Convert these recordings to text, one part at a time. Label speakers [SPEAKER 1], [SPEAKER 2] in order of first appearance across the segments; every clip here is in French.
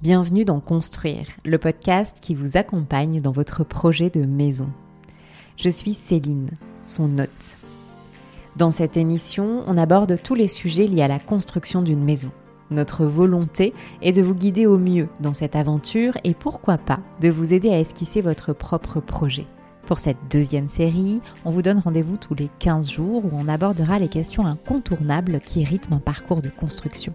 [SPEAKER 1] Bienvenue dans Construire, le podcast qui vous accompagne dans votre projet de maison. Je suis Céline, son hôte. Dans cette émission, on aborde tous les sujets liés à la construction d'une maison. Notre volonté est de vous guider au mieux dans cette aventure et pourquoi pas de vous aider à esquisser votre propre projet. Pour cette deuxième série, on vous donne rendez-vous tous les 15 jours où on abordera les questions incontournables qui rythment un parcours de construction.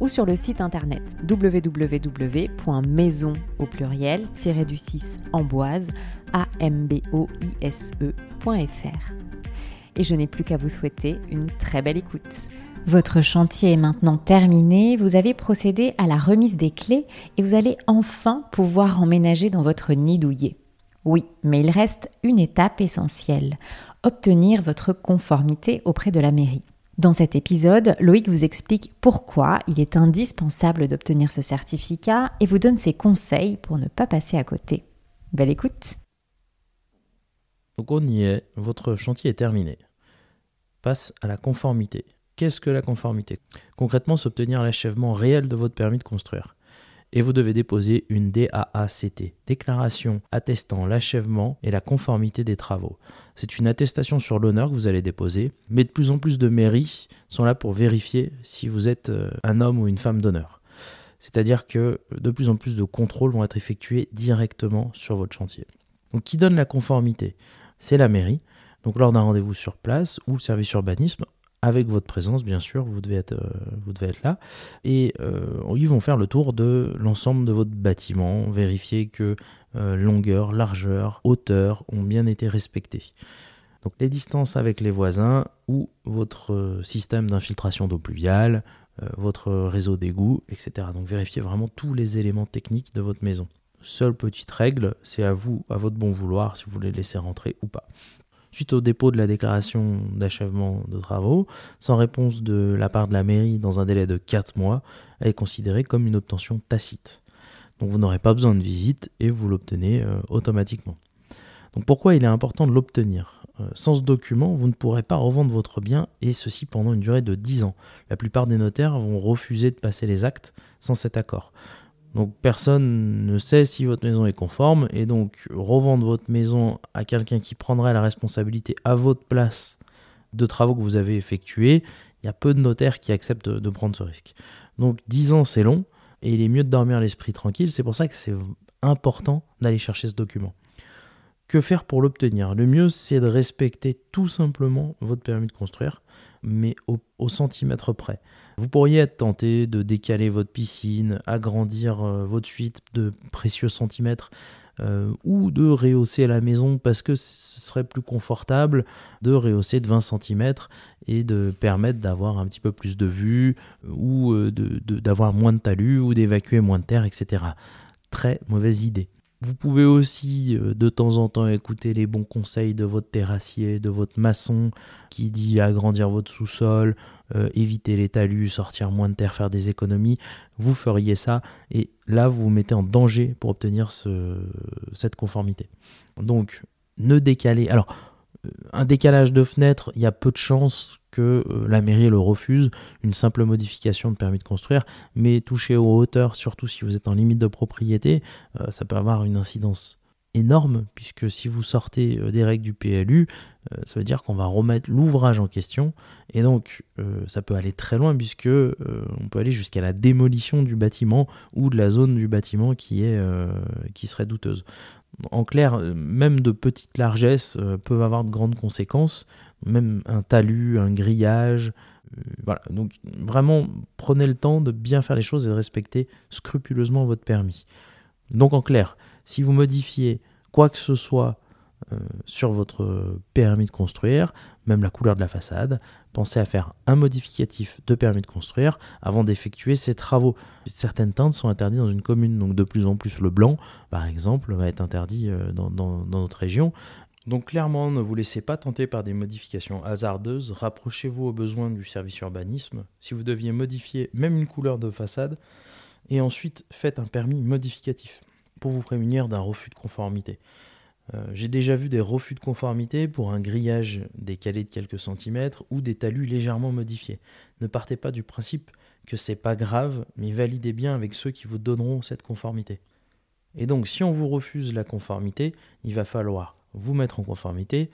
[SPEAKER 1] ou sur le site internet www.maison au pluriel du 6 amboise amboise.fr. Et je n'ai plus qu'à vous souhaiter une très belle écoute. Votre chantier est maintenant terminé, vous avez procédé à la remise des clés et vous allez enfin pouvoir emménager dans votre nid douillet. Oui, mais il reste une étape essentielle, obtenir votre conformité auprès de la mairie. Dans cet épisode, Loïc vous explique pourquoi il est indispensable d'obtenir ce certificat et vous donne ses conseils pour ne pas passer à côté. Belle écoute
[SPEAKER 2] Donc on y est, votre chantier est terminé. Passe à la conformité. Qu'est-ce que la conformité? Concrètement, c'est obtenir l'achèvement réel de votre permis de construire et vous devez déposer une DAACT, déclaration attestant l'achèvement et la conformité des travaux. C'est une attestation sur l'honneur que vous allez déposer, mais de plus en plus de mairies sont là pour vérifier si vous êtes euh, un homme ou une femme d'honneur. C'est-à-dire que de plus en plus de contrôles vont être effectués directement sur votre chantier. Donc qui donne la conformité? C'est la mairie. Donc lors d'un rendez-vous sur place ou le service urbanisme, avec votre présence, bien sûr, vous devez être, euh, là. Et euh, ils vont faire le tour de l'ensemble de votre bâtiment, vérifier que euh, longueur, largeur, hauteur ont bien été respectées. Donc les distances avec les voisins ou votre système d'infiltration d'eau pluviale, votre réseau d'égout, etc. Donc vérifiez vraiment tous les éléments techniques de votre maison. Seule petite règle, c'est à vous, à votre bon vouloir, si vous voulez laisser rentrer ou pas. Suite au dépôt de la déclaration d'achèvement de travaux, sans réponse de la part de la mairie dans un délai de 4 mois, est considérée comme une obtention tacite. Donc vous n'aurez pas besoin de visite et vous l'obtenez euh, automatiquement. Donc pourquoi il est important de l'obtenir? Euh, Sans ce document, vous ne pourrez pas revendre votre bien et ceci pendant une durée de 10 ans. La plupart des notaires vont refuser de passer les actes sans cet accord. Donc personne ne sait si votre maison est conforme et donc revendre votre maison à quelqu'un qui prendrait la responsabilité à votre place de travaux que vous avez effectués, il y a peu de notaires qui acceptent de, prendre ce risque. Donc 10 ans c'est long et il est mieux de dormir l'esprit tranquille, c'est pour ça que c'est important d'aller chercher ce document. Que faire pour l'obtenir? Le mieux c'est de respecter tout simplement votre permis de construire, mais au centimètre près. Vous pourriez être tenté de décaler votre piscine, agrandir euh, votre suite de précieux centimètres euh, ou de rehausser la maison parce que ce serait plus confortable de rehausser de 20 cm et de permettre d'avoir un petit peu plus de vue ou euh, d'avoir moins de talus ou d'évacuer moins de terre, etc. Très mauvaise idée. Vous pouvez aussi euh, de temps en temps écouter les bons conseils de votre terrassier, de votre maçon qui dit agrandir votre sous-sol, euh, éviter les talus, sortir moins de terre, faire des économies. Vous feriez ça et là vous vous mettez en danger pour obtenir cette conformité. Donc ne décalez. Alors un décalage de fenêtre, il y a peu de chances que euh, la mairie le refuse, une simple modification de permis de construire, mais toucher aux hauteurs, surtout si vous êtes en limite de propriété, euh, ça peut avoir une incidence énorme, puisque si vous sortez euh, des règles du PLU, ça veut dire qu'on va remettre l'ouvrage en question, et donc ça peut aller très loin, puisque on peut aller jusqu'à la démolition du bâtiment ou de la zone du bâtiment qui, est, qui serait douteuse. En clair, euh, même de petites largesses euh, peuvent avoir de grandes conséquences, même un talus, un grillage. Euh, voilà, donc vraiment prenez le temps de bien faire les choses et de respecter scrupuleusement votre permis. Donc en clair, si vous modifiez quoi que ce soit sur votre permis de construire, même la couleur de la façade. Pensez à faire un modificatif de permis de construire avant d'effectuer ces travaux. Certaines teintes sont interdites dans une commune, donc de plus en plus le blanc, par exemple, va être interdit dans, dans notre région. Donc clairement, ne vous laissez pas tenter par des modifications hasardeuses, rapprochez-vous aux besoins du service urbanisme. Si vous deviez modifier même une couleur de façade, et ensuite faites un permis modificatif pour vous prémunir d'un refus de conformité. Euh, j'ai déjà vu des refus de conformité pour un grillage décalé de quelques centimètres ou des talus légèrement modifiés. Ne partez pas du principe que c'est pas grave, mais validez bien avec ceux qui vous donneront cette conformité. Et donc, si on vous refuse la conformité, il va falloir vous mettre en conformité.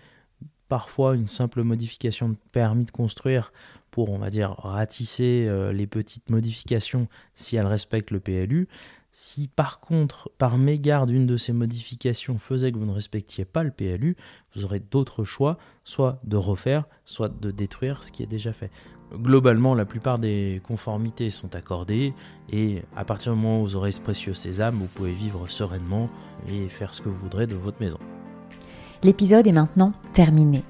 [SPEAKER 2] Parfois, une simple modification de permis de construire pour, on va dire, ratisser euh, les petites modifications si elles respectent le PLU. Si par contre, par mégarde, une de ces modifications faisait que vous ne respectiez pas le PLU, vous aurez d'autres choix, soit de refaire, soit de détruire ce qui est déjà fait. Globalement, la plupart des conformités sont accordées et à partir du moment où vous aurez ce précieux sésame, vous pouvez vivre sereinement et faire ce que vous voudrez de votre maison.
[SPEAKER 1] L'épisode est maintenant terminé.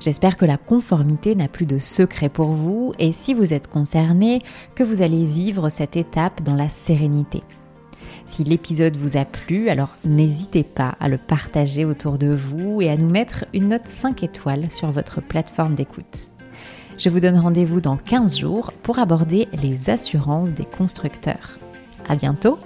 [SPEAKER 1] J'espère que la conformité n'a plus de secret pour vous et si vous êtes concerné, que vous allez vivre cette étape dans la sérénité. Si l'épisode vous a plu, alors n'hésitez pas à le partager autour de vous et à nous mettre une note 5 étoiles sur votre plateforme d'écoute. Je vous donne rendez-vous dans 15 jours pour aborder les assurances des constructeurs. À bientôt!